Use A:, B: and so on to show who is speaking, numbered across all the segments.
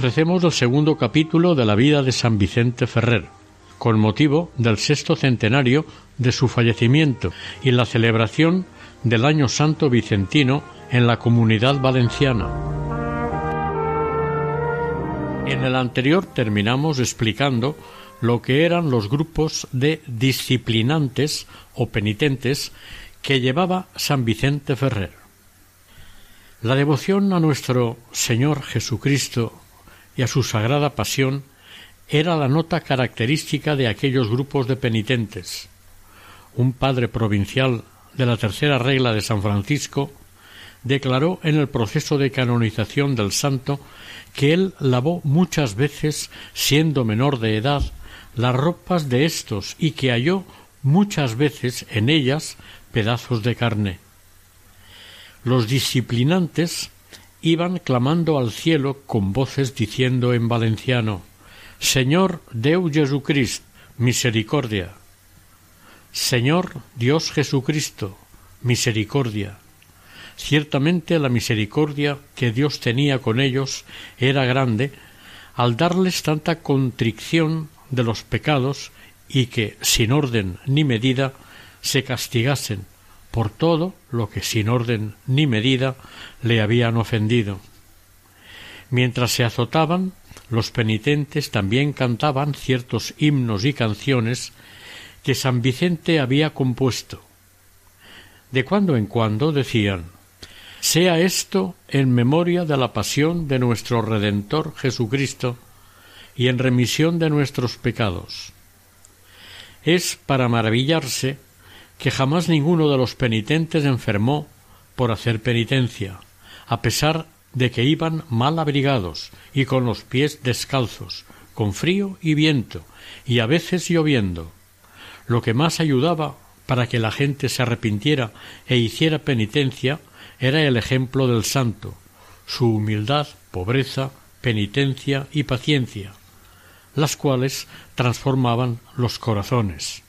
A: Ofrecemos el segundo capítulo de la vida de San Vicente Ferrer, con motivo del sexto centenario de su fallecimiento y la celebración del Año Santo Vicentino en la Comunidad Valenciana. En el anterior terminamos explicando lo que eran los grupos de disciplinantes o penitentes que llevaba San Vicente Ferrer. La devoción a nuestro Señor Jesucristo y a su sagrada pasión era la nota característica de aquellos grupos de penitentes. Un padre provincial de la tercera regla de San Francisco declaró en el proceso de canonización del santo que él lavó muchas veces, siendo menor de edad, las ropas de éstos y que halló muchas veces en ellas pedazos de carne. Los disciplinantes iban clamando al cielo con voces diciendo en valenciano Señor Deu Jesucrist, misericordia. Señor Dios Jesucristo, misericordia. Ciertamente la misericordia que Dios tenía con ellos era grande al darles tanta contrición de los pecados y que, sin orden ni medida, se castigasen por todo lo que sin orden ni medida le habían ofendido. Mientras se azotaban, los penitentes también cantaban ciertos himnos y canciones que San Vicente había compuesto. De cuando en cuando decían Sea esto en memoria de la pasión de nuestro Redentor Jesucristo y en remisión de nuestros pecados. Es para maravillarse que jamás ninguno de los penitentes enfermó por hacer penitencia, a pesar de que iban mal abrigados y con los pies descalzos, con frío y viento, y a veces lloviendo. Lo que más ayudaba para que la gente se arrepintiera e hiciera penitencia era el ejemplo del santo, su humildad, pobreza, penitencia y paciencia, las cuales transformaban los corazones.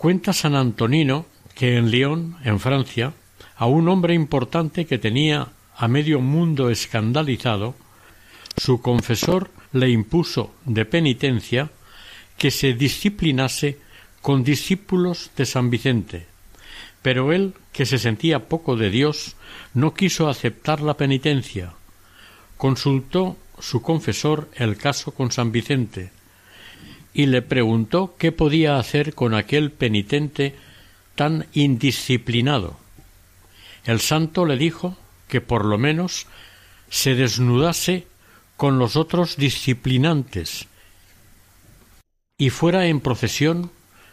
A: Cuenta San Antonino que en Lyon, en Francia, a un hombre importante que tenía a medio mundo escandalizado, su confesor le impuso de penitencia que se disciplinase con discípulos de San Vicente, pero él, que se sentía poco de Dios, no quiso aceptar la penitencia. Consultó su confesor el caso con San Vicente, y le preguntó qué podía hacer con aquel penitente tan indisciplinado. El santo le dijo que por lo menos se desnudase con los otros disciplinantes y fuera en procesión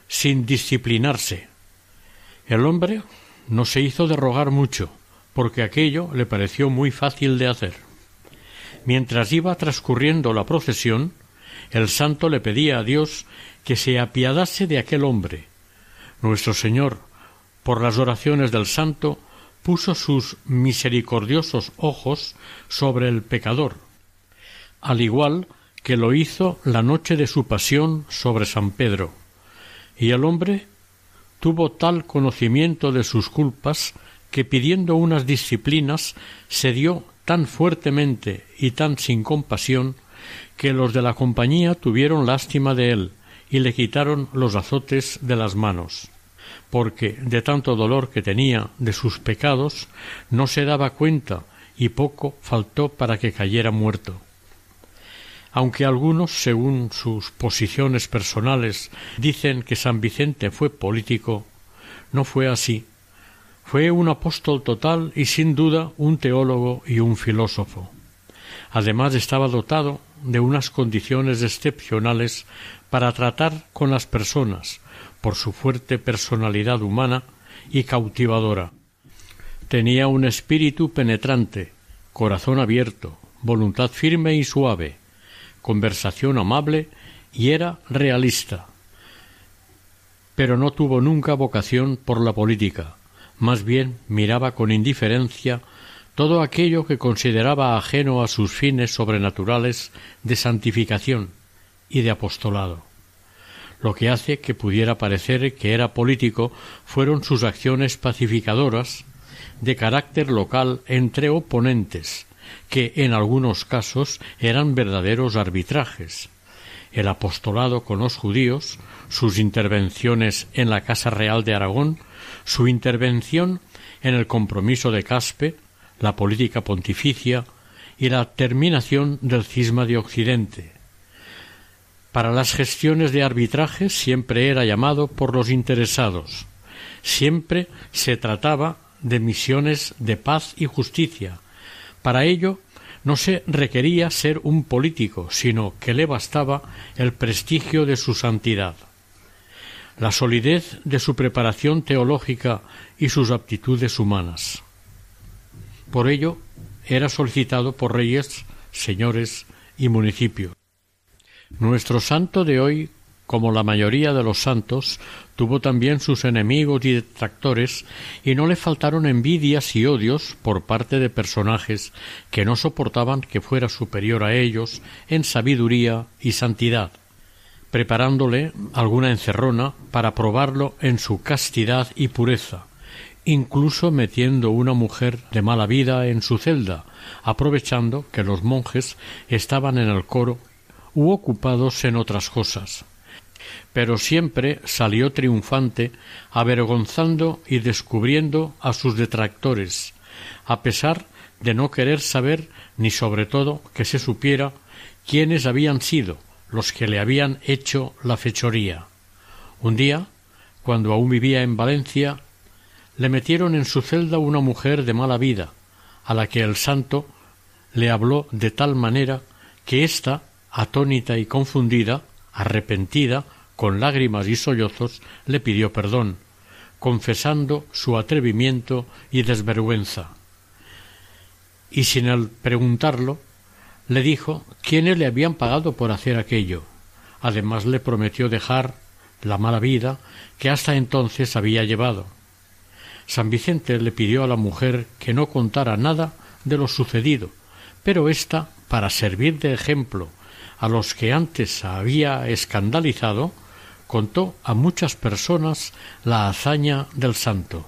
A: sin disciplinarse. El hombre no se hizo de rogar mucho, porque aquello le pareció muy fácil de hacer. Mientras iba transcurriendo la procesión, el santo le pedía a Dios que se apiadase de aquel hombre. Nuestro Señor, por las oraciones del santo, puso sus misericordiosos ojos sobre el pecador, al igual que lo hizo la noche de su pasión sobre San Pedro. Y el hombre tuvo tal conocimiento de sus culpas que pidiendo unas disciplinas se dio tan fuertemente y tan sin compasión que los de la compañía tuvieron lástima de él y le quitaron los azotes de las manos, porque de tanto dolor que tenía de sus pecados no se daba cuenta y poco faltó para que cayera muerto. Aunque algunos, según sus posiciones personales, dicen que San Vicente fue político, no fue así. Fue un apóstol total y sin duda un teólogo y un filósofo. Además estaba dotado de unas condiciones excepcionales para tratar con las personas, por su fuerte personalidad humana y cautivadora. Tenía un espíritu penetrante, corazón abierto, voluntad firme y suave, conversación amable y era realista. Pero no tuvo nunca vocación por la política, más bien miraba con indiferencia todo aquello que consideraba ajeno a sus fines sobrenaturales de santificación y de apostolado. Lo que hace que pudiera parecer que era político fueron sus acciones pacificadoras de carácter local entre oponentes, que en algunos casos eran verdaderos arbitrajes. El apostolado con los judíos, sus intervenciones en la Casa Real de Aragón, su intervención en el compromiso de Caspe, la política pontificia y la terminación del cisma de Occidente. Para las gestiones de arbitraje siempre era llamado por los interesados. Siempre se trataba de misiones de paz y justicia. Para ello no se requería ser un político, sino que le bastaba el prestigio de su santidad. La solidez de su preparación teológica y sus aptitudes humanas. Por ello, era solicitado por reyes, señores y municipios. Nuestro santo de hoy, como la mayoría de los santos, tuvo también sus enemigos y detractores, y no le faltaron envidias y odios por parte de personajes que no soportaban que fuera superior a ellos en sabiduría y santidad, preparándole alguna encerrona para probarlo en su castidad y pureza, incluso metiendo una mujer de mala vida en su celda, aprovechando que los monjes estaban en el coro u ocupados en otras cosas. Pero siempre salió triunfante, avergonzando y descubriendo a sus detractores, a pesar de no querer saber ni sobre todo que se supiera quiénes habían sido los que le habían hecho la fechoría. Un día, cuando aún vivía en Valencia, le metieron en su celda una mujer de mala vida, a la que el santo le habló de tal manera que ésta, atónita y confundida, arrepentida, con lágrimas y sollozos, le pidió perdón, confesando su atrevimiento y desvergüenza. Y sin él preguntarlo, le dijo quiénes le habían pagado por hacer aquello. Además le prometió dejar la mala vida que hasta entonces había llevado. San Vicente le pidió a la mujer que no contara nada de lo sucedido, pero ésta, para servir de ejemplo a los que antes había escandalizado, contó a muchas personas la hazaña del santo.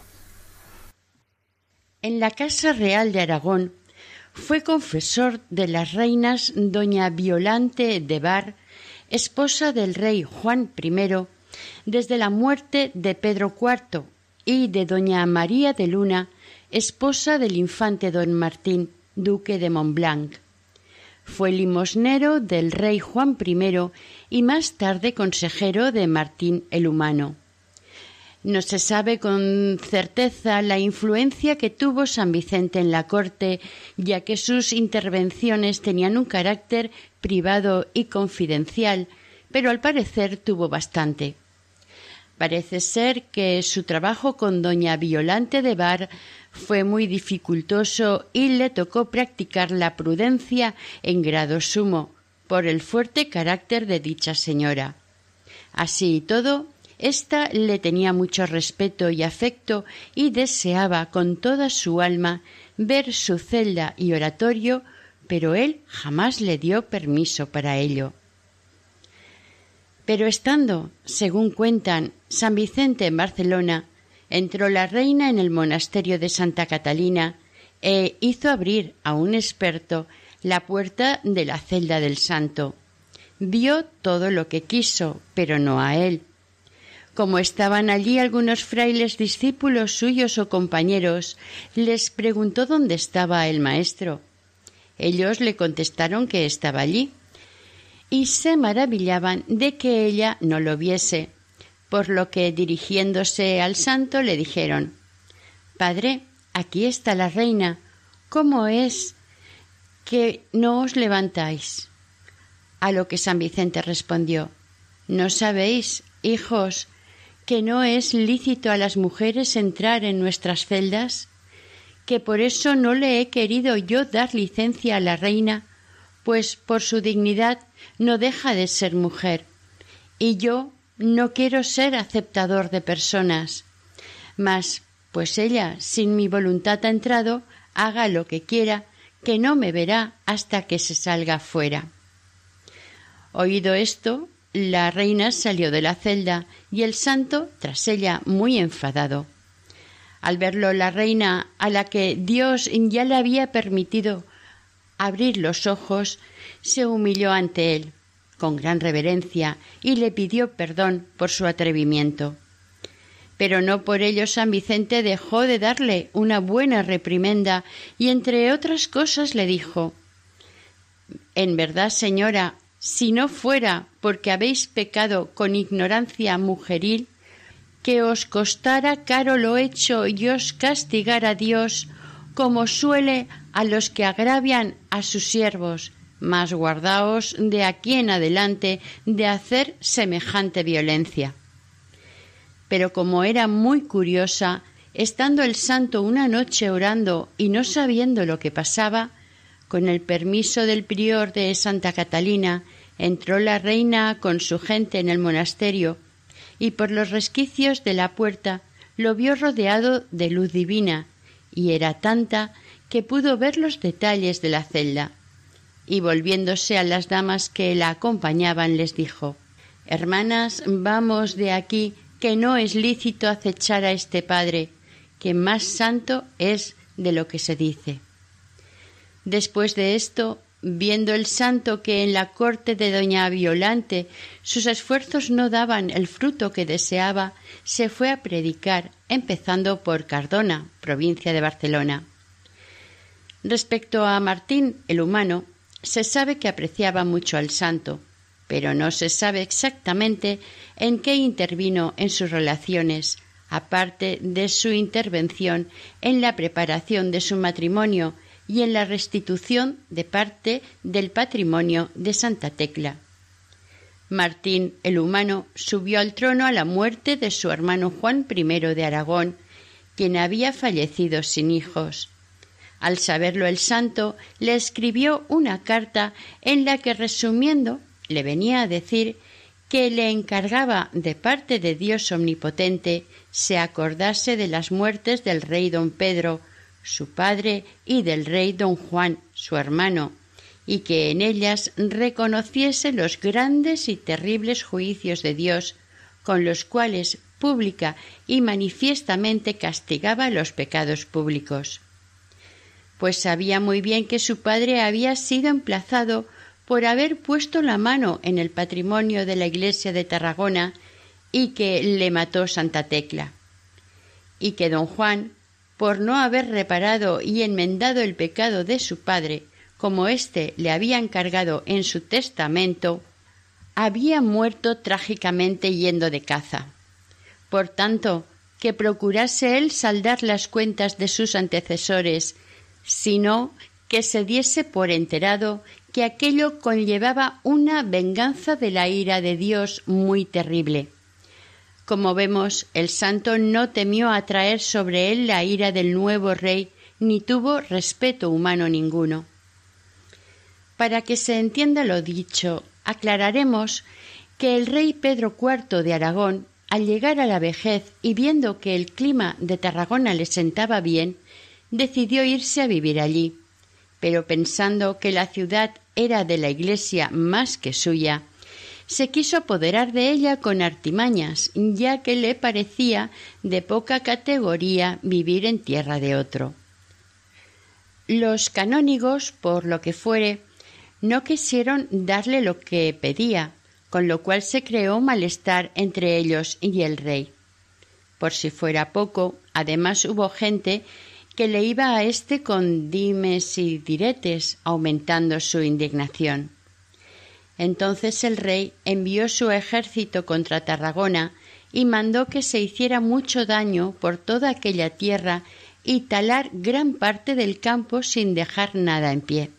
B: En la Casa Real de Aragón fue confesor de las reinas doña Violante de Bar, esposa del rey Juan I, desde la muerte de Pedro IV y de doña María de Luna, esposa del infante don Martín, duque de Montblanc. Fue limosnero del rey Juan I y más tarde consejero de Martín el Humano. No se sabe con certeza la influencia que tuvo San Vicente en la corte, ya que sus intervenciones tenían un carácter privado y confidencial, pero al parecer tuvo bastante. Parece ser que su trabajo con doña Violante de Bar fue muy dificultoso y le tocó practicar la prudencia en grado sumo, por el fuerte carácter de dicha señora. Así y todo, ésta le tenía mucho respeto y afecto y deseaba con toda su alma ver su celda y oratorio, pero él jamás le dio permiso para ello. Pero estando, según cuentan, San Vicente en Barcelona, entró la reina en el monasterio de Santa Catalina e hizo abrir a un experto la puerta de la celda del santo. Vio todo lo que quiso, pero no a él. Como estaban allí algunos frailes discípulos suyos o compañeros, les preguntó dónde estaba el maestro. Ellos le contestaron que estaba allí y se maravillaban de que ella no lo viese, por lo que dirigiéndose al santo le dijeron Padre, aquí está la reina, ¿cómo es que no os levantáis? A lo que San Vicente respondió No sabéis, hijos, que no es lícito a las mujeres entrar en nuestras celdas, que por eso no le he querido yo dar licencia a la reina, pues por su dignidad no deja de ser mujer, y yo no quiero ser aceptador de personas. Mas, pues ella sin mi voluntad ha entrado, haga lo que quiera, que no me verá hasta que se salga fuera. Oído esto, la reina salió de la celda y el santo tras ella muy enfadado. Al verlo la reina, a la que Dios ya le había permitido abrir los ojos, se humilló ante él con gran reverencia y le pidió perdón por su atrevimiento. Pero no por ello San Vicente dejó de darle una buena reprimenda y entre otras cosas le dijo En verdad, señora, si no fuera porque habéis pecado con ignorancia mujeril, que os costara caro lo hecho y os castigara Dios, como suele a los que agravian a sus siervos, mas guardaos de aquí en adelante de hacer semejante violencia. Pero como era muy curiosa, estando el santo una noche orando y no sabiendo lo que pasaba, con el permiso del prior de Santa Catalina, entró la reina con su gente en el monasterio y por los resquicios de la puerta lo vio rodeado de luz divina, y era tanta que pudo ver los detalles de la celda y volviéndose a las damas que la acompañaban les dijo Hermanas, vamos de aquí, que no es lícito acechar a este padre, que más santo es de lo que se dice. Después de esto, viendo el santo que en la corte de doña Violante sus esfuerzos no daban el fruto que deseaba, se fue a predicar, empezando por Cardona, provincia de Barcelona. Respecto a Martín, el humano, se sabe que apreciaba mucho al santo, pero no se sabe exactamente en qué intervino en sus relaciones, aparte de su intervención en la preparación de su matrimonio y en la restitución de parte del patrimonio de Santa Tecla. Martín el Humano subió al trono a la muerte de su hermano Juan I de Aragón, quien había fallecido sin hijos. Al saberlo el santo, le escribió una carta en la que, resumiendo, le venía a decir que le encargaba de parte de Dios omnipotente se acordase de las muertes del rey don Pedro, su padre, y del rey don Juan, su hermano, y que en ellas reconociese los grandes y terribles juicios de Dios, con los cuales pública y manifiestamente castigaba los pecados públicos. Pues sabía muy bien que su padre había sido emplazado por haber puesto la mano en el patrimonio de la iglesia de Tarragona y que le mató Santa Tecla, y que don Juan, por no haber reparado y enmendado el pecado de su padre, como éste le había encargado en su testamento, había muerto trágicamente yendo de caza. Por tanto, que procurase él saldar las cuentas de sus antecesores sino que se diese por enterado que aquello conllevaba una venganza de la ira de Dios muy terrible. Como vemos, el santo no temió atraer sobre él la ira del nuevo rey, ni tuvo respeto humano ninguno. Para que se entienda lo dicho, aclararemos que el rey Pedro IV de Aragón, al llegar a la vejez y viendo que el clima de Tarragona le sentaba bien, decidió irse a vivir allí, pero pensando que la ciudad era de la Iglesia más que suya, se quiso apoderar de ella con artimañas, ya que le parecía de poca categoría vivir en tierra de otro. Los canónigos, por lo que fuere, no quisieron darle lo que pedía, con lo cual se creó malestar entre ellos y el rey. Por si fuera poco, además hubo gente que le iba a éste con dimes y diretes, aumentando su indignación. Entonces el rey envió su ejército contra Tarragona y mandó que se hiciera mucho daño por toda aquella tierra y talar gran parte del campo sin dejar nada en pie.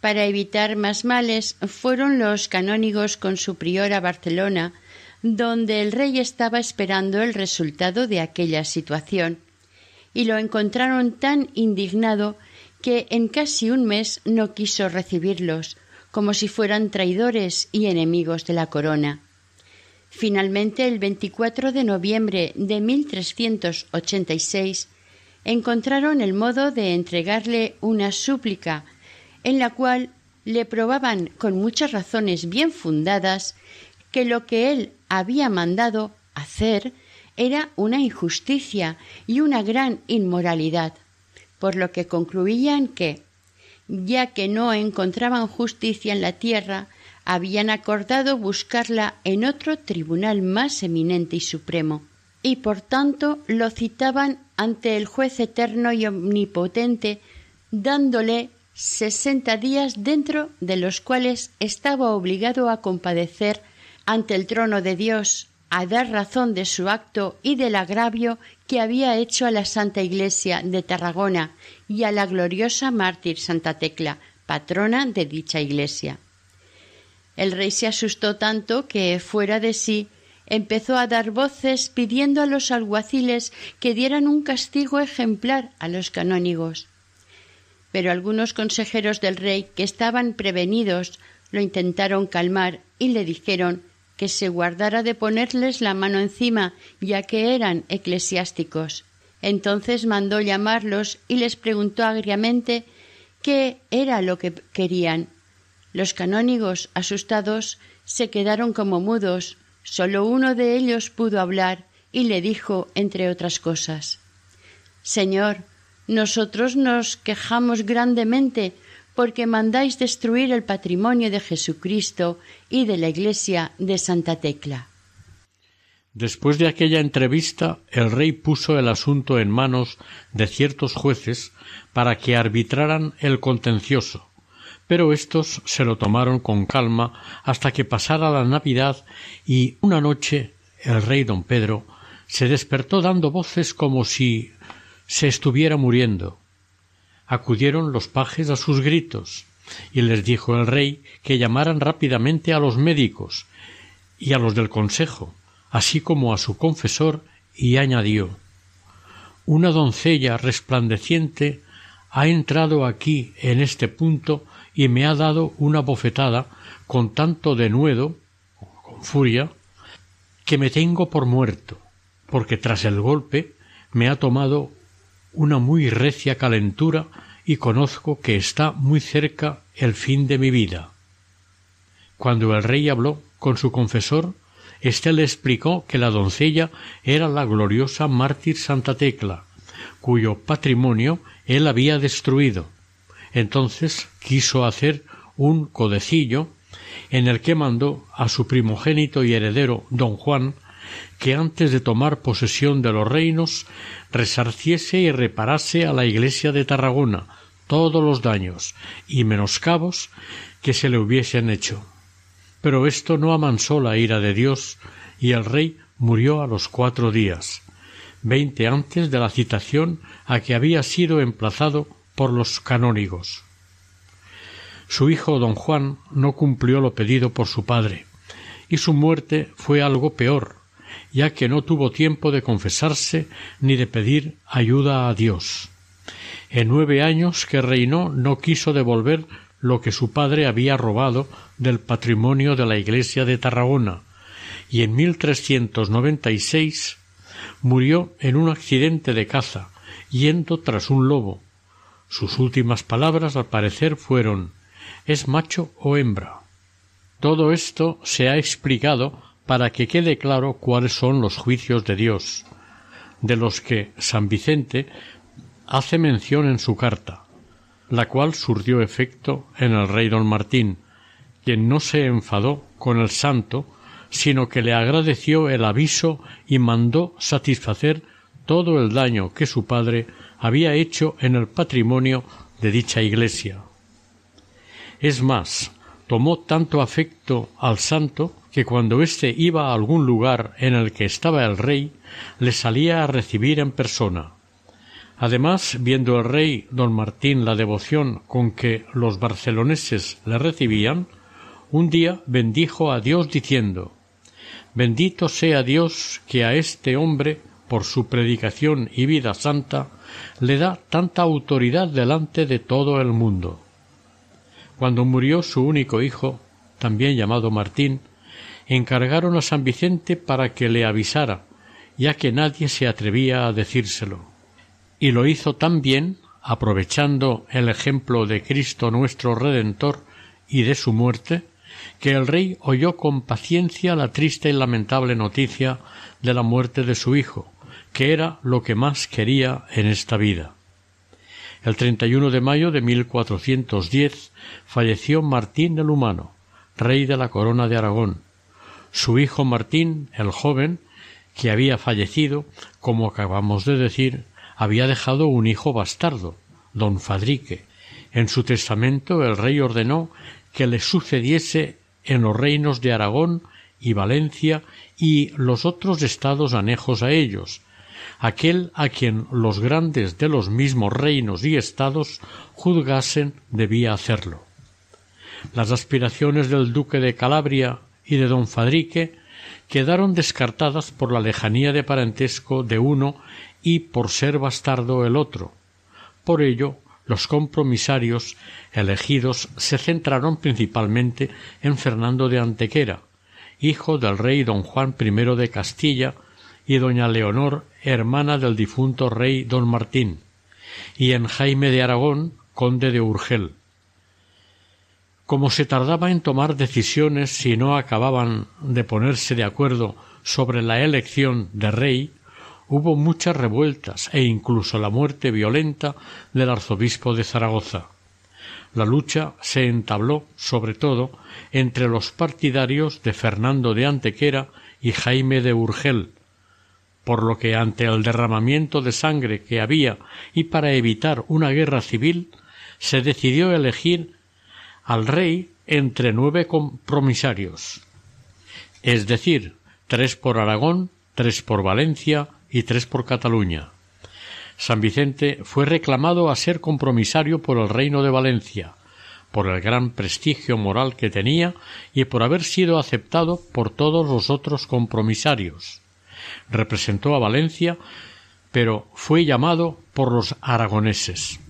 B: Para evitar más males fueron los canónigos con su prior a Barcelona, donde el rey estaba esperando el resultado de aquella situación, y lo encontraron tan indignado que en casi un mes no quiso recibirlos, como si fueran traidores y enemigos de la corona. Finalmente, el 24 de noviembre de 1386, encontraron el modo de entregarle una súplica, en la cual le probaban con muchas razones bien fundadas que lo que él había mandado hacer era una injusticia y una gran inmoralidad, por lo que concluían que, ya que no encontraban justicia en la tierra, habían acordado buscarla en otro tribunal más eminente y supremo, y por tanto lo citaban ante el juez eterno y omnipotente, dándole sesenta días dentro de los cuales estaba obligado a compadecer ante el trono de Dios, a dar razón de su acto y del agravio que había hecho a la Santa Iglesia de Tarragona y a la gloriosa mártir Santa Tecla, patrona de dicha iglesia. El rey se asustó tanto que, fuera de sí, empezó a dar voces pidiendo a los alguaciles que dieran un castigo ejemplar a los canónigos. Pero algunos consejeros del rey que estaban prevenidos lo intentaron calmar y le dijeron que se guardara de ponerles la mano encima, ya que eran eclesiásticos. Entonces mandó llamarlos y les preguntó agriamente qué era lo que querían. Los canónigos, asustados, se quedaron como mudos, Solo uno de ellos pudo hablar y le dijo, entre otras cosas, Señor, nosotros nos quejamos grandemente porque mandáis destruir el patrimonio de Jesucristo y de la iglesia de Santa Tecla.
A: Después de aquella entrevista, el rey puso el asunto en manos de ciertos jueces para que arbitraran el contencioso, pero éstos se lo tomaron con calma hasta que pasara la Navidad y una noche el rey don Pedro se despertó dando voces como si se estuviera muriendo. Acudieron los pajes a sus gritos, y les dijo el rey que llamaran rápidamente a los médicos y a los del consejo, así como a su confesor, y añadió Una doncella resplandeciente ha entrado aquí en este punto y me ha dado una bofetada con tanto denuedo, con furia, que me tengo por muerto, porque tras el golpe me ha tomado una muy recia calentura y conozco que está muy cerca el fin de mi vida. Cuando el rey habló con su confesor, éste le explicó que la doncella era la gloriosa mártir Santa Tecla, cuyo patrimonio él había destruido, entonces quiso hacer un codecillo en el que mandó a su primogénito y heredero don Juan que antes de tomar posesión de los reinos resarciese y reparase a la iglesia de Tarragona todos los daños y menoscabos que se le hubiesen hecho. Pero esto no amansó la ira de Dios y el rey murió a los cuatro días, veinte antes de la citación a que había sido emplazado por los canónigos. Su hijo don Juan no cumplió lo pedido por su padre, y su muerte fue algo peor, ya que no tuvo tiempo de confesarse ni de pedir ayuda a Dios. En nueve años que reinó no quiso devolver lo que su padre había robado del patrimonio de la iglesia de Tarragona, y en 1396 murió en un accidente de caza, yendo tras un lobo, sus últimas palabras, al parecer, fueron ¿Es macho o hembra? Todo esto se ha explicado para que quede claro cuáles son los juicios de Dios, de los que San Vicente hace mención en su carta, la cual surgió efecto en el rey don Martín, quien no se enfadó con el santo, sino que le agradeció el aviso y mandó satisfacer todo el daño que su padre había hecho en el patrimonio de dicha iglesia. Es más, tomó tanto afecto al santo que cuando éste iba a algún lugar en el que estaba el rey, le salía a recibir en persona. Además, viendo el rey don Martín la devoción con que los barceloneses le recibían, un día bendijo a Dios diciendo Bendito sea Dios que a este hombre, por su predicación y vida santa, le da tanta autoridad delante de todo el mundo. Cuando murió su único hijo, también llamado Martín, encargaron a San Vicente para que le avisara, ya que nadie se atrevía a decírselo. Y lo hizo tan bien, aprovechando el ejemplo de Cristo nuestro Redentor y de su muerte, que el rey oyó con paciencia la triste y lamentable noticia de la muerte de su hijo, que era lo que más quería en esta vida. El 31 de mayo de 1410 falleció Martín el Humano, rey de la corona de Aragón. Su hijo Martín, el joven, que había fallecido, como acabamos de decir, había dejado un hijo bastardo, don Fadrique. En su testamento el rey ordenó que le sucediese en los reinos de Aragón y Valencia y los otros estados anejos a ellos, aquel a quien los grandes de los mismos reinos y estados juzgasen debía hacerlo. Las aspiraciones del duque de Calabria y de don Fadrique quedaron descartadas por la lejanía de parentesco de uno y por ser bastardo el otro. Por ello, los compromisarios elegidos se centraron principalmente en Fernando de Antequera, hijo del rey don Juan I de Castilla y doña Leonor, hermana del difunto rey don Martín, y en Jaime de Aragón, conde de Urgel. Como se tardaba en tomar decisiones si no acababan de ponerse de acuerdo sobre la elección de rey, hubo muchas revueltas e incluso la muerte violenta del arzobispo de Zaragoza. La lucha se entabló sobre todo entre los partidarios de Fernando de Antequera y Jaime de Urgel, por lo que ante el derramamiento de sangre que había y para evitar una guerra civil, se decidió elegir al rey entre nueve compromisarios, es decir, tres por Aragón, tres por Valencia y tres por Cataluña. San Vicente fue reclamado a ser compromisario por el reino de Valencia, por el gran prestigio moral que tenía y por haber sido aceptado por todos los otros compromisarios. Representó a Valencia, pero fue llamado por los aragoneses.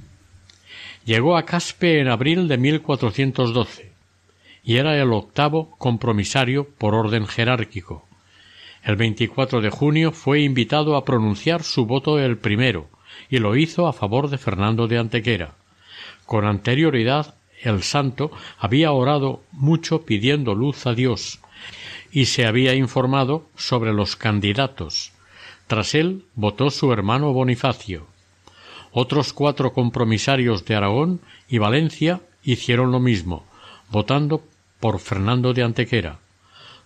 A: Llegó a Caspe en abril de 1412 y era el octavo compromisario por orden jerárquico. El 24 de junio fue invitado a pronunciar su voto el primero y lo hizo a favor de Fernando de Antequera. Con anterioridad el santo había orado mucho pidiendo luz a Dios y se había informado sobre los candidatos. Tras él votó su hermano Bonifacio. Otros cuatro compromisarios de Aragón y Valencia hicieron lo mismo, votando por Fernando de Antequera.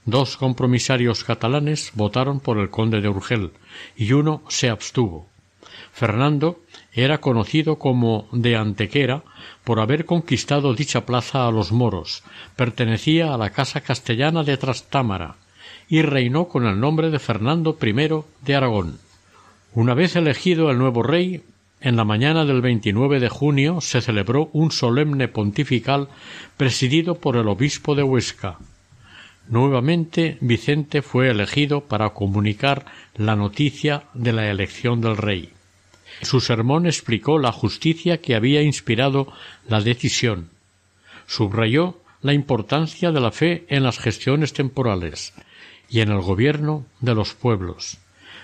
A: Dos compromisarios catalanes votaron por el conde de Urgel y uno se abstuvo. Fernando era conocido como de Antequera por haber conquistado dicha plaza a los moros, pertenecía a la casa castellana de Trastámara y reinó con el nombre de Fernando I de Aragón. Una vez elegido el nuevo rey, en la mañana del 29 de junio se celebró un solemne pontifical presidido por el obispo de Huesca. Nuevamente Vicente fue elegido para comunicar la noticia de la elección del rey. Su sermón explicó la justicia que había inspirado la decisión. Subrayó la importancia de la fe en las gestiones temporales y en el gobierno de los pueblos.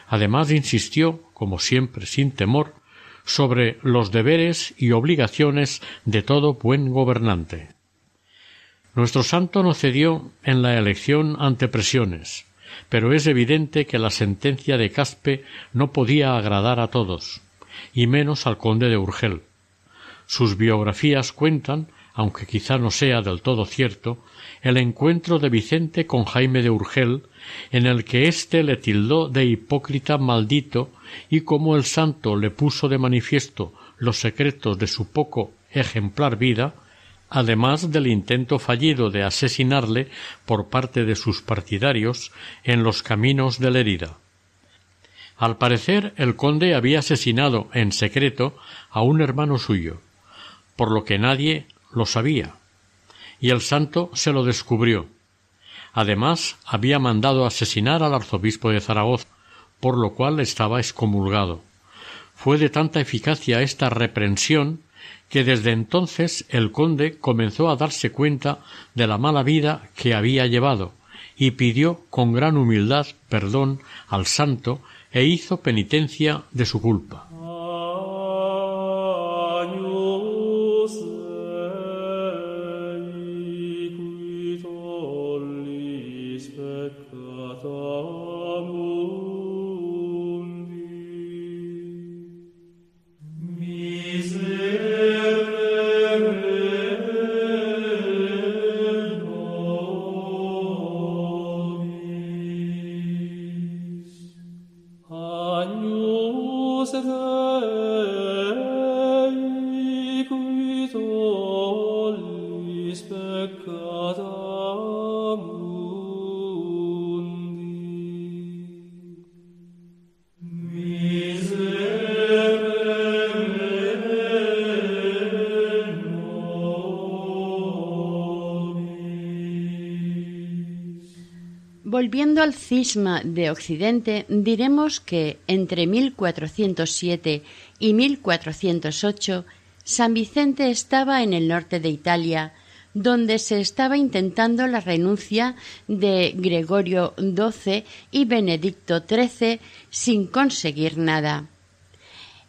A: Además insistió, como siempre sin temor, sobre los deberes y obligaciones de todo buen gobernante. Nuestro santo no cedió en la elección ante presiones, pero es evidente que la sentencia de Caspe no podía agradar a todos, y menos al conde de Urgel. Sus biografías cuentan, aunque quizá no sea del todo cierto, el encuentro de Vicente con Jaime de Urgel, en el que éste le tildó de hipócrita maldito y como el santo le puso de manifiesto los secretos de su poco ejemplar vida, además del intento fallido de asesinarle por parte de sus partidarios en los caminos de herida. Al parecer el conde había asesinado en secreto a un hermano suyo, por lo que nadie lo sabía, y el santo se lo descubrió. Además, había mandado asesinar al arzobispo de Zaragoza, por lo cual estaba excomulgado. Fue de tanta eficacia esta reprensión que desde entonces el conde comenzó a darse cuenta de la mala vida que había llevado y pidió con gran humildad perdón al santo e hizo penitencia de su culpa.
B: Al cisma de Occidente, diremos que entre 1407 y 1408 San Vicente estaba en el norte de Italia, donde se estaba intentando la renuncia de Gregorio XII y Benedicto XIII sin conseguir nada.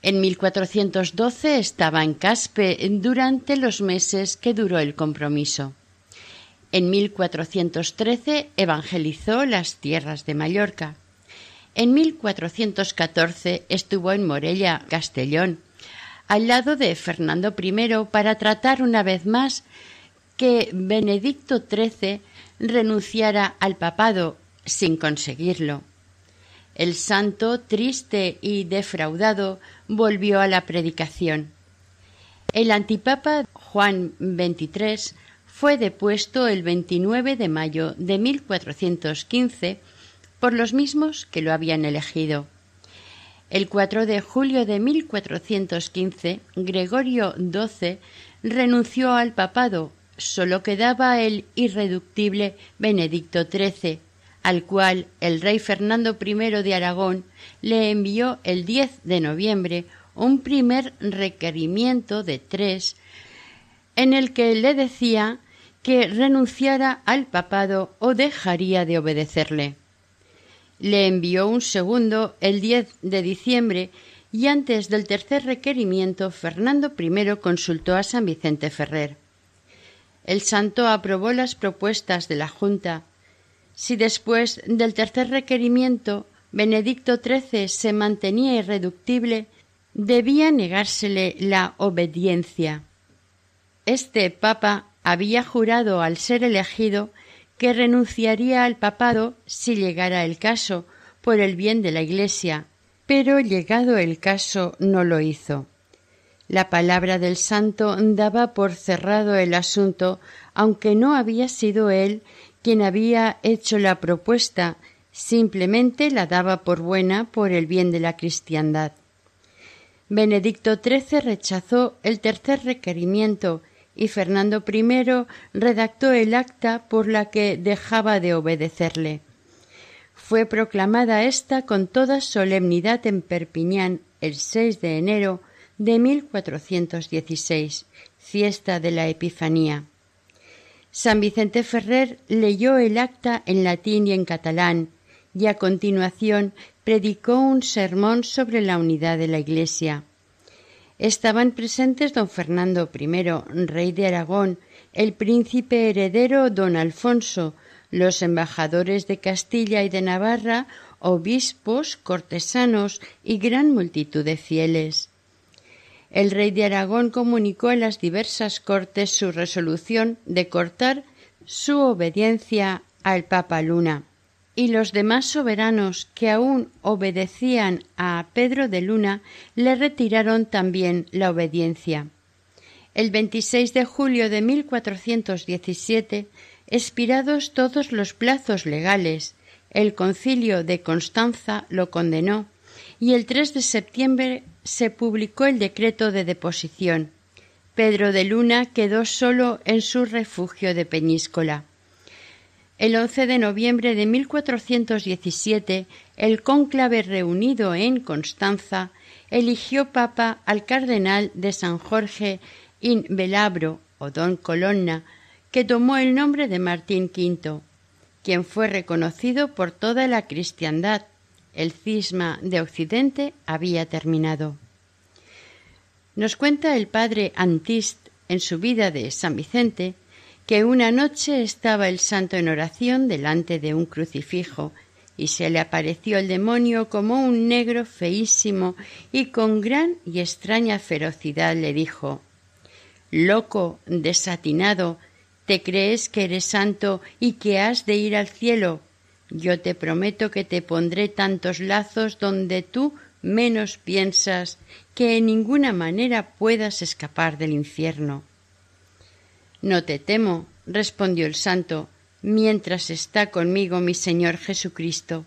B: En 1412 estaba en Caspe durante los meses que duró el compromiso. En 1413 evangelizó las tierras de Mallorca. En 1414 estuvo en Morella, Castellón, al lado de Fernando I para tratar una vez más que Benedicto XIII renunciara al papado sin conseguirlo. El santo, triste y defraudado, volvió a la predicación. El antipapa Juan XXIII fue depuesto el 29 de mayo de 1415 por los mismos que lo habían elegido. El 4 de julio de 1415, Gregorio XII renunció al papado, solo quedaba el irreductible Benedicto XIII, al cual el rey Fernando I de Aragón le envió el 10 de noviembre un primer requerimiento de tres en el que le decía que renunciara al papado o dejaría de obedecerle. Le envió un segundo el 10 de diciembre y antes del tercer requerimiento Fernando I consultó a San Vicente Ferrer. El santo aprobó las propuestas de la Junta. Si después del tercer requerimiento Benedicto XIII se mantenía irreductible, debía negársele la obediencia. Este papa había jurado al ser elegido que renunciaría al papado si llegara el caso, por el bien de la Iglesia, pero llegado el caso no lo hizo. La palabra del santo daba por cerrado el asunto, aunque no había sido él quien había hecho la propuesta, simplemente la daba por buena por el bien de la cristiandad. Benedicto XIII rechazó el tercer requerimiento y Fernando I redactó el acta por la que dejaba de obedecerle. Fue proclamada esta con toda solemnidad en Perpiñán el 6 de enero de 1416, fiesta de la Epifanía. San Vicente Ferrer leyó el acta en latín y en catalán y a continuación predicó un sermón sobre la unidad de la Iglesia. Estaban presentes don Fernando I, rey de Aragón, el príncipe heredero don Alfonso, los embajadores de Castilla y de Navarra, obispos, cortesanos y gran multitud de fieles. El rey de Aragón comunicó a las diversas cortes su resolución de cortar su obediencia al Papa Luna y los demás soberanos que aún obedecían a Pedro de Luna le retiraron también la obediencia. El 26 de julio de 1417, expirados todos los plazos legales, el concilio de Constanza lo condenó y el 3 de septiembre se publicó el decreto de deposición. Pedro de Luna quedó solo en su refugio de Peñíscola. El 11 de noviembre de 1417, el cónclave reunido en Constanza eligió papa al cardenal de San Jorge in Velabro o Don Colonna, que tomó el nombre de Martín V, quien fue reconocido por toda la cristiandad. El cisma de Occidente había terminado. Nos cuenta el padre Antist en su vida de San Vicente que una noche estaba el santo en oración delante de un crucifijo y se le apareció el demonio como un negro feísimo y con gran y extraña ferocidad le dijo Loco, desatinado, ¿te crees que eres santo y que has de ir al cielo? Yo te prometo que te pondré tantos lazos donde tú menos piensas que en ninguna manera puedas escapar del infierno. No te temo, respondió el santo, mientras está conmigo mi Señor Jesucristo.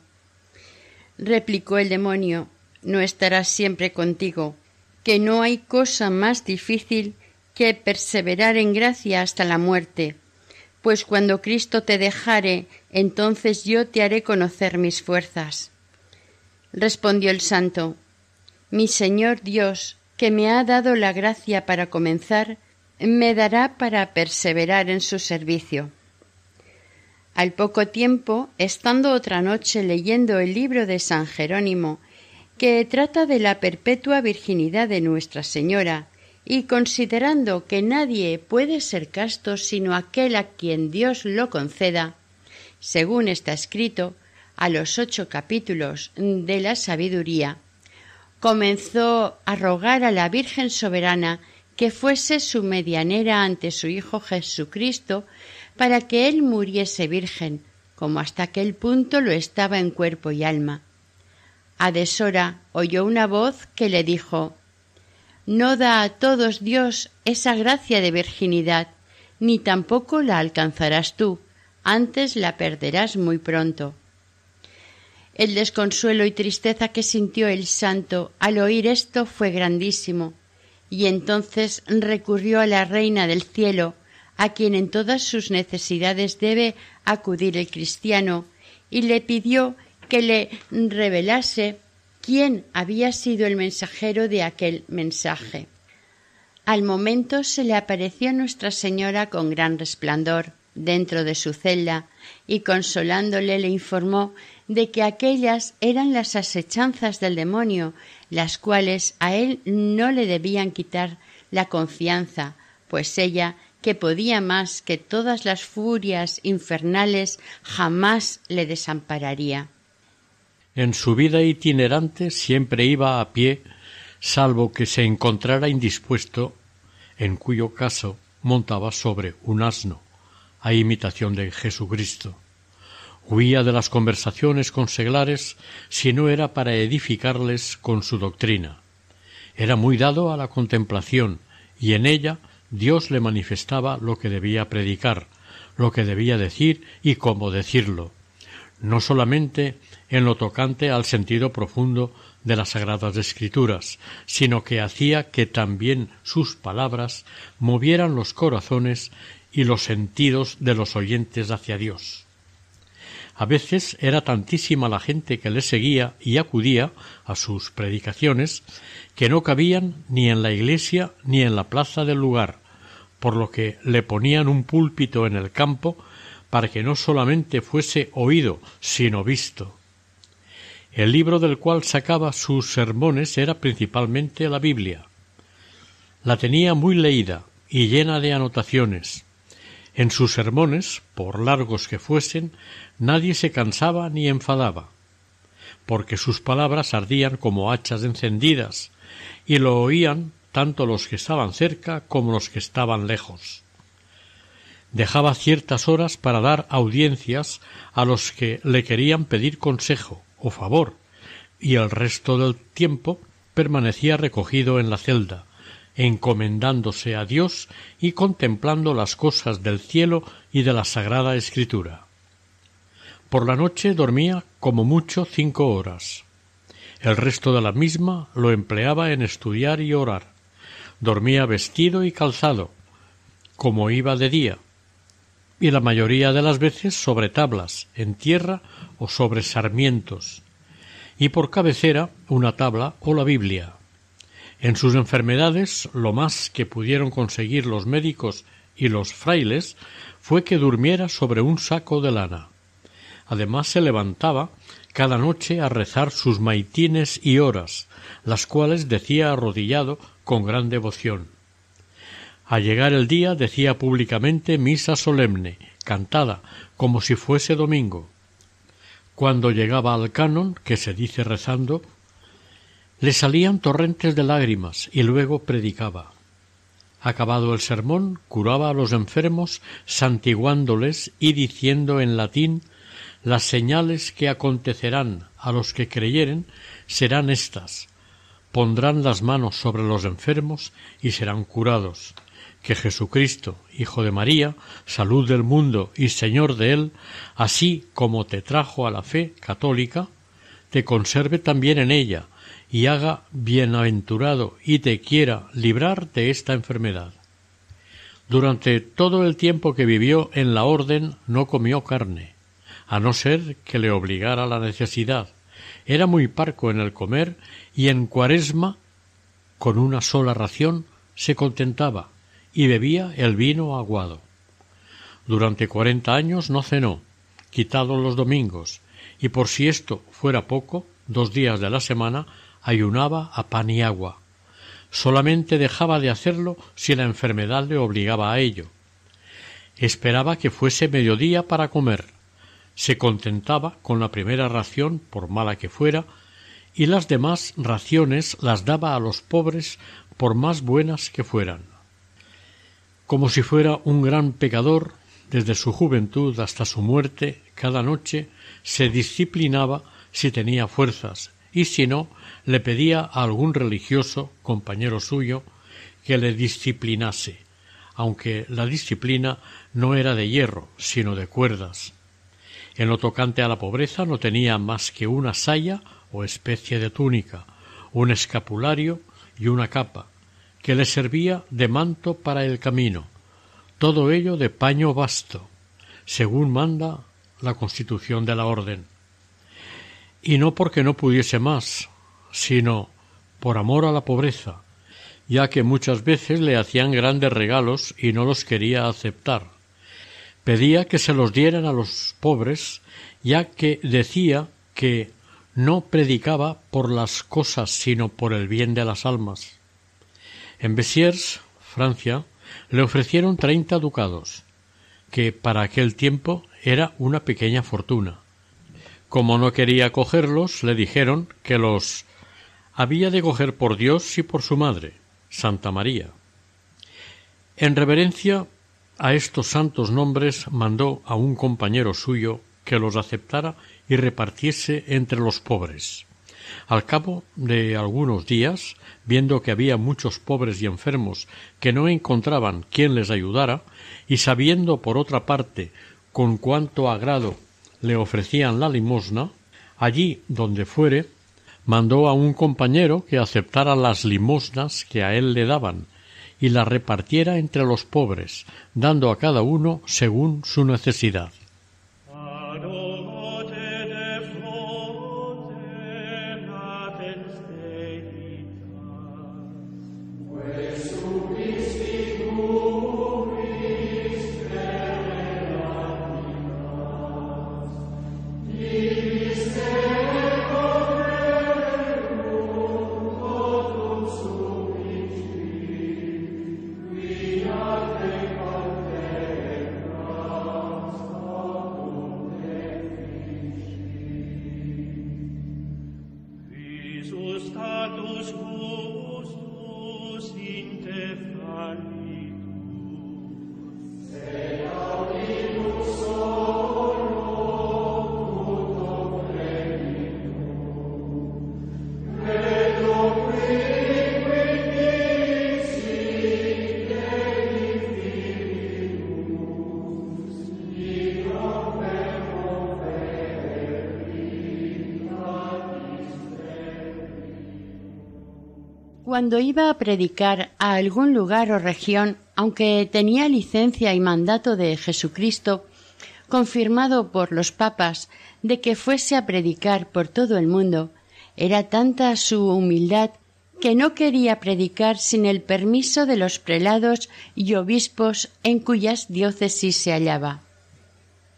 B: Replicó el demonio, no estará siempre contigo, que no hay cosa más difícil que perseverar en gracia hasta la muerte, pues cuando Cristo te dejare, entonces yo te haré conocer mis fuerzas. Respondió el santo, Mi Señor Dios, que me ha dado la gracia para comenzar, me dará para perseverar en su servicio. Al poco tiempo, estando otra noche leyendo el libro de San Jerónimo, que trata de la perpetua virginidad de Nuestra Señora, y considerando que nadie puede ser casto sino aquel a quien Dios lo conceda, según está escrito a los ocho capítulos de la sabiduría, comenzó a rogar a la Virgen soberana que fuese su medianera ante su Hijo Jesucristo, para que él muriese virgen, como hasta aquel punto lo estaba en cuerpo y alma. A deshora oyó una voz que le dijo No da a todos Dios esa gracia de virginidad, ni tampoco la alcanzarás tú, antes la perderás muy pronto. El desconsuelo y tristeza que sintió el santo al oír esto fue grandísimo, y entonces recurrió a la Reina del Cielo, a quien en todas sus necesidades debe acudir el cristiano, y le pidió que le revelase quién había sido el mensajero de aquel mensaje. Al momento se le apareció Nuestra Señora con gran resplandor dentro de su celda y consolándole le informó de que aquellas eran las asechanzas del demonio las cuales a él no le debían quitar la confianza, pues ella, que podía más que todas las furias infernales, jamás le desampararía.
A: En su vida itinerante siempre iba a pie, salvo que se encontrara indispuesto, en cuyo caso montaba sobre un asno, a imitación de Jesucristo. Huía de las conversaciones con seglares si no era para edificarles con su doctrina. Era muy dado a la contemplación y en ella Dios le manifestaba lo que debía predicar, lo que debía decir y cómo decirlo, no solamente en lo tocante al sentido profundo de las sagradas escrituras, sino que hacía que también sus palabras movieran los corazones y los sentidos de los oyentes hacia Dios. A veces era tantísima la gente que le seguía y acudía a sus predicaciones que no cabían ni en la iglesia ni en la plaza del lugar, por lo que le ponían un púlpito en el campo para que no solamente fuese oído, sino visto. El libro del cual sacaba sus sermones era principalmente la Biblia. La tenía muy leída y llena de anotaciones, en sus sermones, por largos que fuesen, nadie se cansaba ni enfadaba, porque sus palabras ardían como hachas encendidas, y lo oían tanto los que estaban cerca como los que estaban lejos. Dejaba ciertas horas para dar audiencias a los que le querían pedir consejo o favor, y el resto del tiempo permanecía recogido en la celda, encomendándose a Dios y contemplando las cosas del cielo y de la Sagrada Escritura. Por la noche dormía como mucho cinco horas. El resto de la misma lo empleaba en estudiar y orar. Dormía vestido y calzado, como iba de día, y la mayoría de las veces sobre tablas, en tierra o sobre sarmientos, y por cabecera una tabla o la Biblia. En sus enfermedades lo más que pudieron conseguir los médicos y los frailes fue que durmiera sobre un saco de lana. Además se levantaba cada noche a rezar sus maitines y horas, las cuales decía arrodillado con gran devoción. Al llegar el día decía públicamente misa solemne, cantada, como si fuese domingo. Cuando llegaba al canon, que se dice rezando, le salían torrentes de lágrimas y luego predicaba. Acabado el sermón, curaba a los enfermos, santiguándoles y diciendo en latín las señales que acontecerán a los que creyeren serán estas pondrán las manos sobre los enfermos y serán curados que Jesucristo, Hijo de María, salud del mundo y Señor de él, así como te trajo a la fe católica, te conserve también en ella, y haga bienaventurado y te quiera librar de esta enfermedad. Durante todo el tiempo que vivió en la orden no comió carne, a no ser que le obligara la necesidad. Era muy parco en el comer y en cuaresma, con una sola ración, se contentaba y bebía el vino aguado. Durante cuarenta años no cenó, quitado los domingos, y por si esto fuera poco, dos días de la semana ayunaba a pan y agua. Solamente dejaba de hacerlo si la enfermedad le obligaba a ello. Esperaba que fuese mediodía para comer. Se contentaba con la primera ración, por mala que fuera, y las demás raciones las daba a los pobres por más buenas que fueran como si fuera un gran pecador, desde su juventud hasta su muerte, cada noche se disciplinaba si tenía fuerzas, y si no, le pedía a algún religioso, compañero suyo, que le disciplinase, aunque la disciplina no era de hierro, sino de cuerdas. En lo tocante a la pobreza no tenía más que una saya o especie de túnica, un escapulario y una capa, que le servía de manto para el camino, todo ello de paño vasto, según manda la constitución de la orden. Y no porque no pudiese más, sino por amor a la pobreza, ya que muchas veces le hacían grandes regalos y no los quería aceptar. Pedía que se los dieran a los pobres, ya que decía que no predicaba por las cosas, sino por el bien de las almas. En Bessiers, Francia, le ofrecieron treinta ducados, que para aquel tiempo era una pequeña fortuna. Como no quería cogerlos, le dijeron que los había de coger por Dios y por su madre, Santa María. En reverencia a estos santos nombres mandó a un compañero suyo que los aceptara y repartiese entre los pobres. Al cabo de algunos días, viendo que había muchos pobres y enfermos que no encontraban quien les ayudara, y sabiendo por otra parte con cuánto agrado le ofrecían la limosna, allí donde fuere, mandó a un compañero que aceptara las limosnas que a él le daban, y las repartiera entre los pobres, dando a cada uno según su necesidad.
B: Cuando iba a predicar a algún lugar o región, aunque tenía licencia y mandato de Jesucristo, confirmado por los papas, de que fuese a predicar por todo el mundo, era tanta su humildad que no quería predicar sin el permiso de los prelados y obispos en cuyas diócesis se hallaba.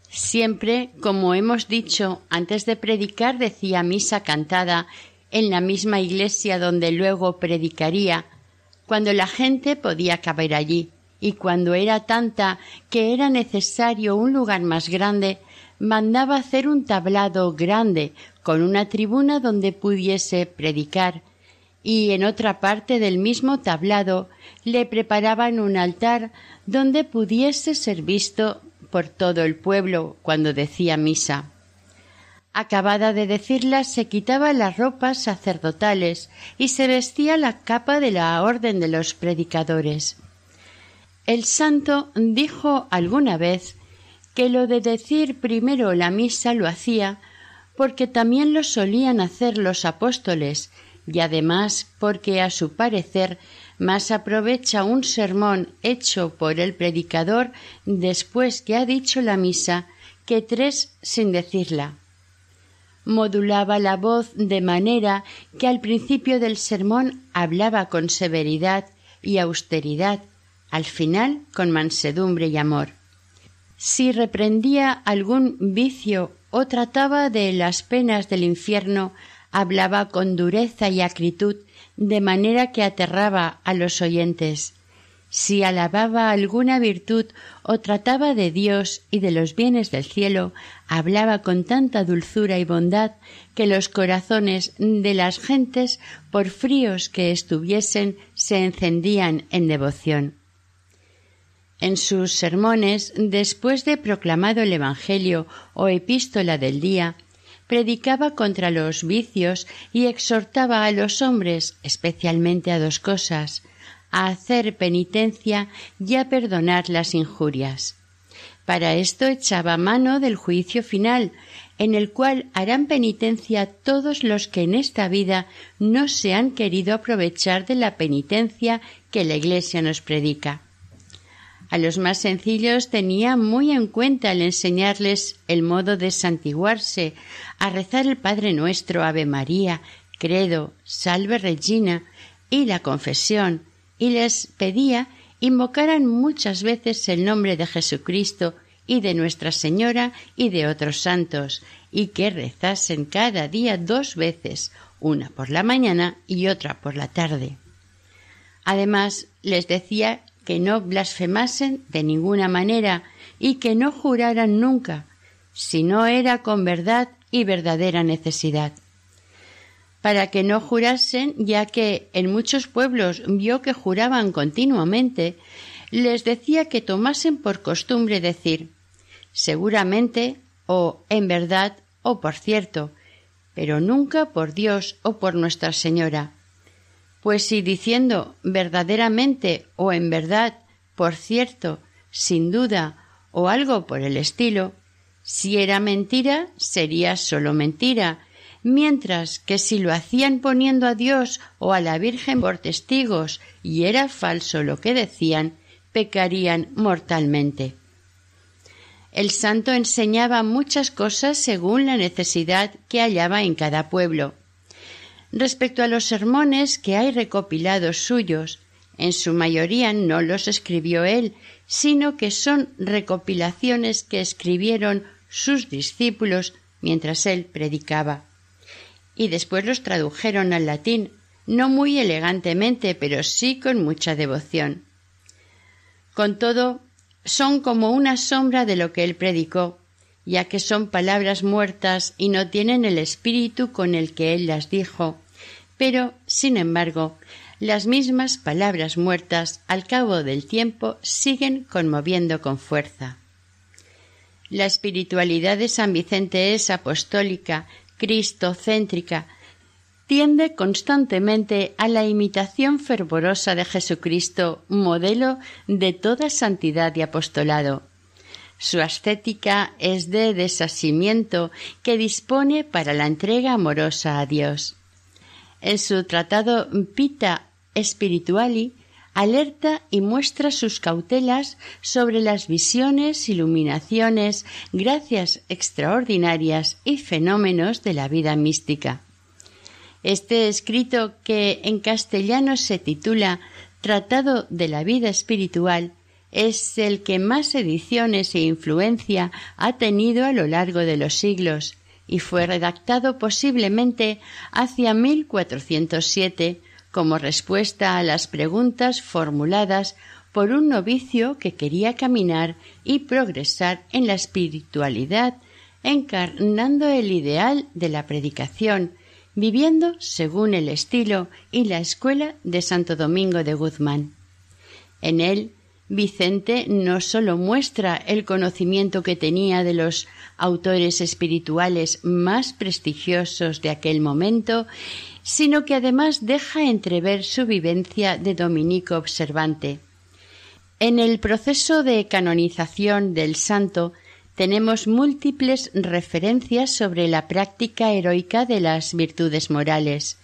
B: Siempre, como hemos dicho, antes de predicar decía misa cantada en la misma iglesia donde luego predicaría, cuando la gente podía caber allí, y cuando era tanta que era necesario un lugar más grande, mandaba hacer un tablado grande con una tribuna donde pudiese predicar, y en otra parte del mismo tablado le preparaban un altar donde pudiese ser visto por todo el pueblo cuando decía misa. Acabada de decirla, se quitaba las ropas sacerdotales y se vestía la capa de la orden de los predicadores. El santo dijo alguna vez que lo de decir primero la misa lo hacía porque también lo solían hacer los apóstoles y además porque a su parecer más aprovecha un sermón hecho por el predicador después que ha dicho la misa que tres sin decirla. Modulaba la voz de manera que al principio del sermón hablaba con severidad y austeridad, al final con mansedumbre y amor. Si reprendía algún vicio o trataba de las penas del infierno, hablaba con dureza y acritud, de manera que aterraba a los oyentes. Si alababa alguna virtud o trataba de Dios y de los bienes del cielo, hablaba con tanta dulzura y bondad que los corazones de las gentes, por fríos que estuviesen, se encendían en devoción. En sus sermones, después de proclamado el Evangelio o epístola del día, predicaba contra los vicios y exhortaba a los hombres, especialmente a dos cosas, a hacer penitencia y a perdonar las injurias. Para esto echaba mano del juicio final, en el cual harán penitencia todos los que en esta vida no se han querido aprovechar de la penitencia que la Iglesia nos predica. A los más sencillos tenía muy en cuenta el enseñarles el modo de santiguarse, a rezar el Padre Nuestro, Ave María, Credo, Salve Regina y la confesión, y les pedía invocaran muchas veces el nombre de Jesucristo y de Nuestra Señora y de otros santos, y que rezasen cada día dos veces, una por la mañana y otra por la tarde. Además, les decía que no blasfemasen de ninguna manera y que no juraran nunca, si no era con verdad y verdadera necesidad. Para que no jurasen, ya que en muchos pueblos vio que juraban continuamente, les decía que tomasen por costumbre decir seguramente o en verdad o por cierto, pero nunca por Dios o por Nuestra Señora, pues si diciendo verdaderamente o en verdad, por cierto, sin duda o algo por el estilo, si era mentira, sería solo mentira, mientras que si lo hacían poniendo a Dios o a la Virgen por testigos y era falso lo que decían, pecarían mortalmente. El santo enseñaba muchas cosas según la necesidad que hallaba en cada pueblo. Respecto a los sermones que hay recopilados suyos, en su mayoría no los escribió él, sino que son recopilaciones que escribieron sus discípulos mientras él predicaba. Y después los tradujeron al latín, no muy elegantemente, pero sí con mucha devoción. Con todo, son como una sombra de lo que él predicó, ya que son palabras muertas y no tienen el espíritu con el que él las dijo, pero, sin embargo, las mismas palabras muertas al cabo del tiempo siguen conmoviendo con fuerza. La espiritualidad de San Vicente es apostólica, cristocéntrica, tiende constantemente a la imitación fervorosa de Jesucristo, modelo de toda santidad y apostolado. Su ascética es de desasimiento que dispone para la entrega amorosa a Dios. En su tratado Pita Spirituali alerta y muestra sus cautelas sobre las visiones, iluminaciones, gracias extraordinarias y fenómenos de la vida mística. Este escrito, que en castellano se titula Tratado de la vida espiritual, es el que más ediciones e influencia ha tenido a lo largo de los siglos y fue redactado posiblemente hacia 1407 como respuesta a las preguntas formuladas por un novicio que quería caminar y progresar en la espiritualidad, encarnando el ideal de la predicación, viviendo según el estilo y la escuela de Santo Domingo de Guzmán. En él, Vicente no sólo muestra el conocimiento que tenía de los autores espirituales más prestigiosos de aquel momento sino que además deja entrever su vivencia de dominico observante. En el proceso de canonización del santo tenemos múltiples referencias sobre la práctica heroica de las virtudes morales,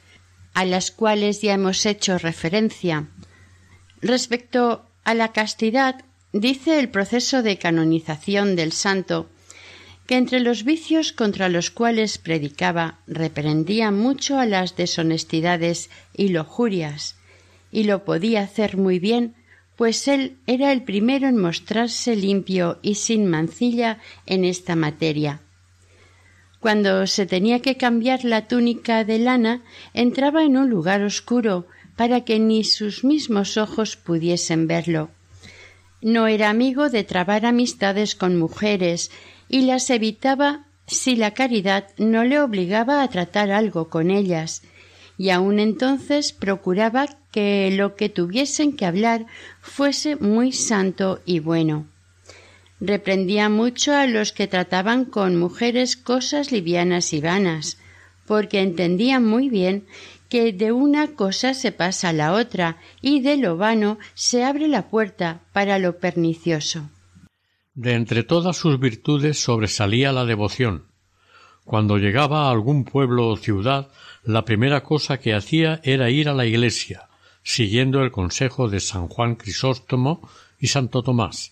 B: a las cuales ya hemos hecho referencia. Respecto a la castidad, dice el proceso de canonización del santo que entre los vicios contra los cuales predicaba reprendía mucho a las deshonestidades y lojurias, y lo podía hacer muy bien, pues él era el primero en mostrarse limpio y sin mancilla en esta materia. Cuando se tenía que cambiar la túnica de lana, entraba en un lugar oscuro para que ni sus mismos ojos pudiesen verlo. No era amigo de trabar amistades con mujeres y las evitaba si la caridad no le obligaba a tratar algo con ellas, y aun entonces procuraba que lo que tuviesen que hablar fuese muy santo y bueno. Reprendía mucho a los que trataban con mujeres cosas livianas y vanas, porque entendía muy bien que de una cosa se pasa a la otra y de lo vano se abre la puerta para lo pernicioso.
A: De entre todas sus virtudes sobresalía la devoción. Cuando llegaba a algún pueblo o ciudad, la primera cosa que hacía era ir a la iglesia, siguiendo el consejo de San Juan Crisóstomo y Santo Tomás,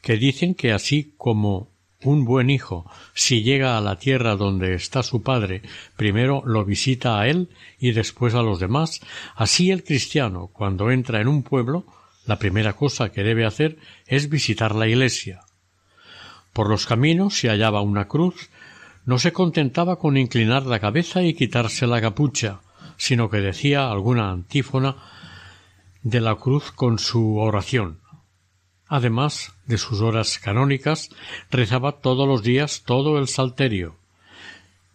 A: que dicen que así como un buen hijo, si llega a la tierra donde está su padre, primero lo visita a él y después a los demás, así el cristiano, cuando entra en un pueblo, la primera cosa que debe hacer es visitar la iglesia, por los caminos se hallaba una cruz, no se contentaba con inclinar la cabeza y quitarse la capucha, sino que decía alguna antífona de la cruz con su oración. Además de sus horas canónicas, rezaba todos los días todo el salterio.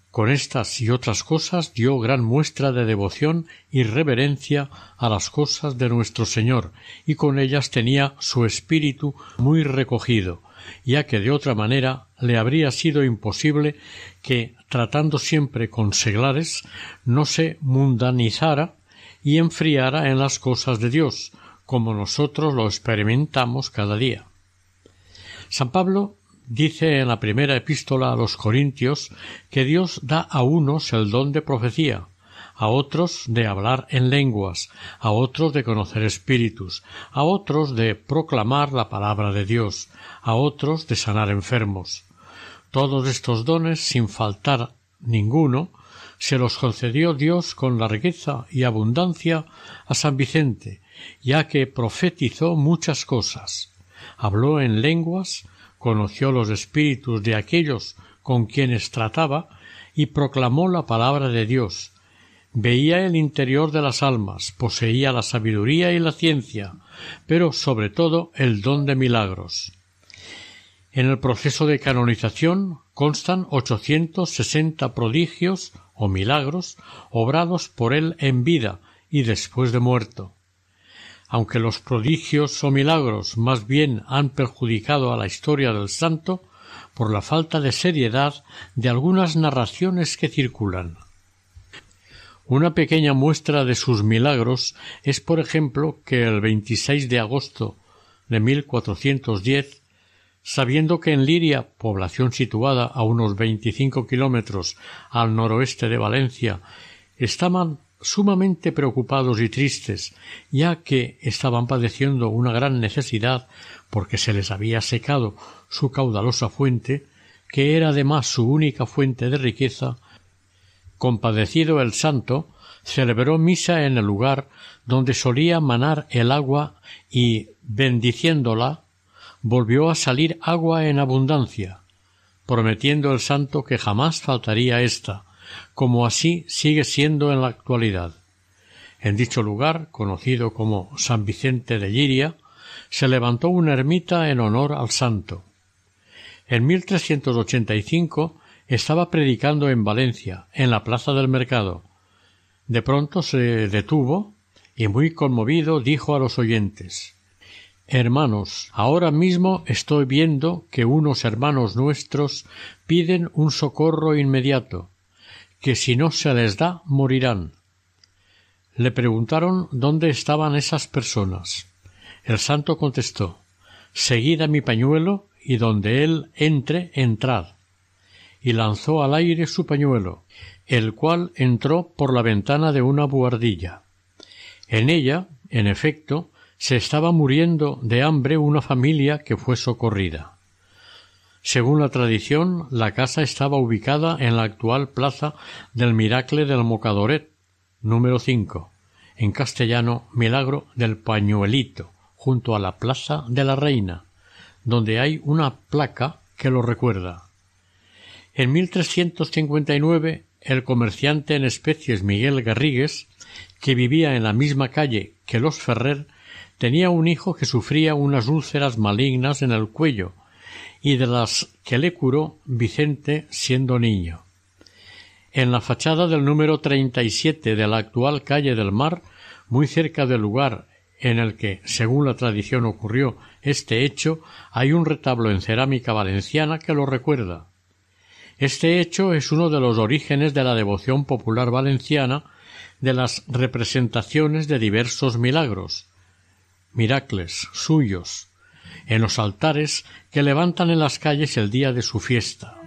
A: Con estas y otras cosas dio gran muestra de devoción y reverencia a las cosas de nuestro Señor, y con ellas tenía su espíritu muy recogido, ya que de otra manera le habría sido imposible que, tratando siempre con seglares, no se mundanizara y enfriara en las cosas de Dios, como nosotros lo experimentamos cada día. San Pablo dice en la primera epístola a los Corintios que Dios da a unos el don de profecía, a otros de hablar en lenguas, a otros de conocer espíritus, a otros de proclamar la palabra de Dios, a otros de sanar enfermos. Todos estos dones, sin faltar ninguno, se los concedió Dios con la riqueza y abundancia a San Vicente, ya que profetizó muchas cosas, habló en lenguas, conoció los espíritus de aquellos con quienes trataba y proclamó la palabra de Dios, Veía el interior de las almas, poseía la sabiduría y la ciencia, pero sobre todo el don de milagros. En el proceso de canonización constan ochocientos sesenta prodigios o milagros obrados por él en vida y después de muerto. Aunque los prodigios o milagros más bien han perjudicado a la historia del santo por la falta de seriedad de algunas narraciones que circulan. Una pequeña muestra de sus milagros es, por ejemplo, que el 26 de agosto de 1410, sabiendo que en Liria, población situada a unos veinticinco kilómetros al noroeste de Valencia, estaban sumamente preocupados y tristes, ya que estaban padeciendo una gran necesidad porque se les había secado su caudalosa fuente, que era además su única fuente de riqueza, compadecido el santo, celebró misa en el lugar donde solía manar el agua y, bendiciéndola, volvió a salir agua en abundancia, prometiendo el santo que jamás faltaría ésta, como así sigue siendo en la actualidad. En dicho lugar, conocido como San Vicente de Liria, se levantó una ermita en honor al santo. En 1385 estaba predicando en Valencia, en la plaza del mercado. De pronto se detuvo y muy conmovido dijo a los oyentes Hermanos, ahora mismo estoy viendo que unos hermanos nuestros piden un socorro inmediato, que si no se les da morirán. Le preguntaron dónde estaban esas personas. El santo contestó Seguid a mi pañuelo y donde él entre, entrad. Y lanzó al aire su pañuelo, el cual entró por la ventana de una buhardilla. En ella, en efecto, se estaba muriendo de hambre una familia que fue socorrida. Según la tradición, la casa estaba ubicada en la actual plaza del Miracle del Mocadoret, número 5, en castellano Milagro del Pañuelito, junto a la Plaza de la Reina, donde hay una placa que lo recuerda. En 1359, el comerciante en especies Miguel Garrigues, que vivía en la misma calle que los Ferrer, tenía un hijo que sufría unas úlceras malignas en el cuello, y de las que le curó Vicente siendo niño. En la fachada del número treinta y siete de la actual calle del Mar, muy cerca del lugar en el que, según la tradición, ocurrió este hecho, hay un retablo en cerámica valenciana que lo recuerda. Este hecho es uno de los orígenes de la devoción popular valenciana de las representaciones de diversos milagros, miracles suyos, en los altares que levantan en las calles el día de su fiesta.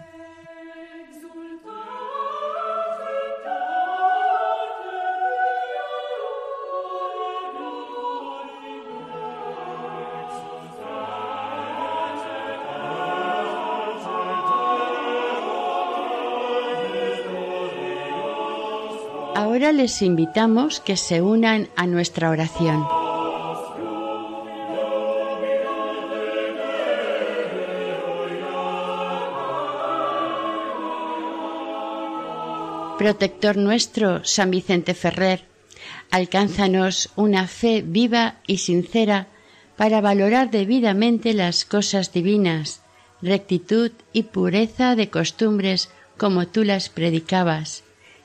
B: Ahora les invitamos que se unan a nuestra oración. Protector nuestro, San Vicente Ferrer, alcánzanos una fe viva y sincera para valorar debidamente las cosas divinas, rectitud y pureza de costumbres como tú las predicabas,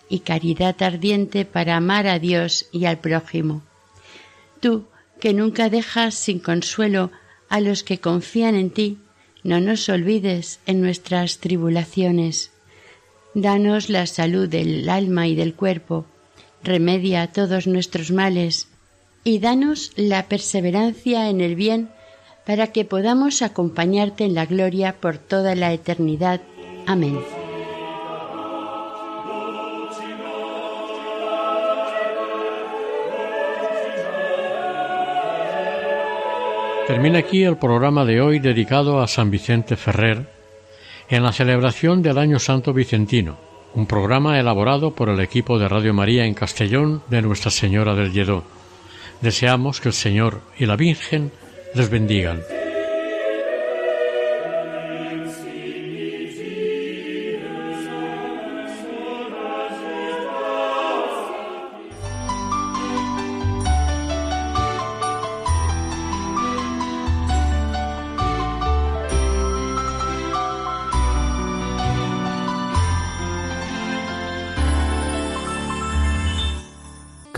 B: y caridad ardiente para amar a Dios y al prójimo. Tú, que nunca dejas sin consuelo a los que confían en ti, no nos olvides en nuestras tribulaciones. Danos la salud del alma y del cuerpo, remedia todos nuestros males y danos la perseverancia en el bien para que podamos acompañarte en la gloria por toda la eternidad. Amén.
A: Termina aquí el programa de hoy dedicado a San Vicente Ferrer, en la celebración del Año Santo Vicentino, un programa elaborado por el equipo de Radio María en Castellón de Nuestra Señora del Lledó. Deseamos que el Señor y la Virgen les bendigan.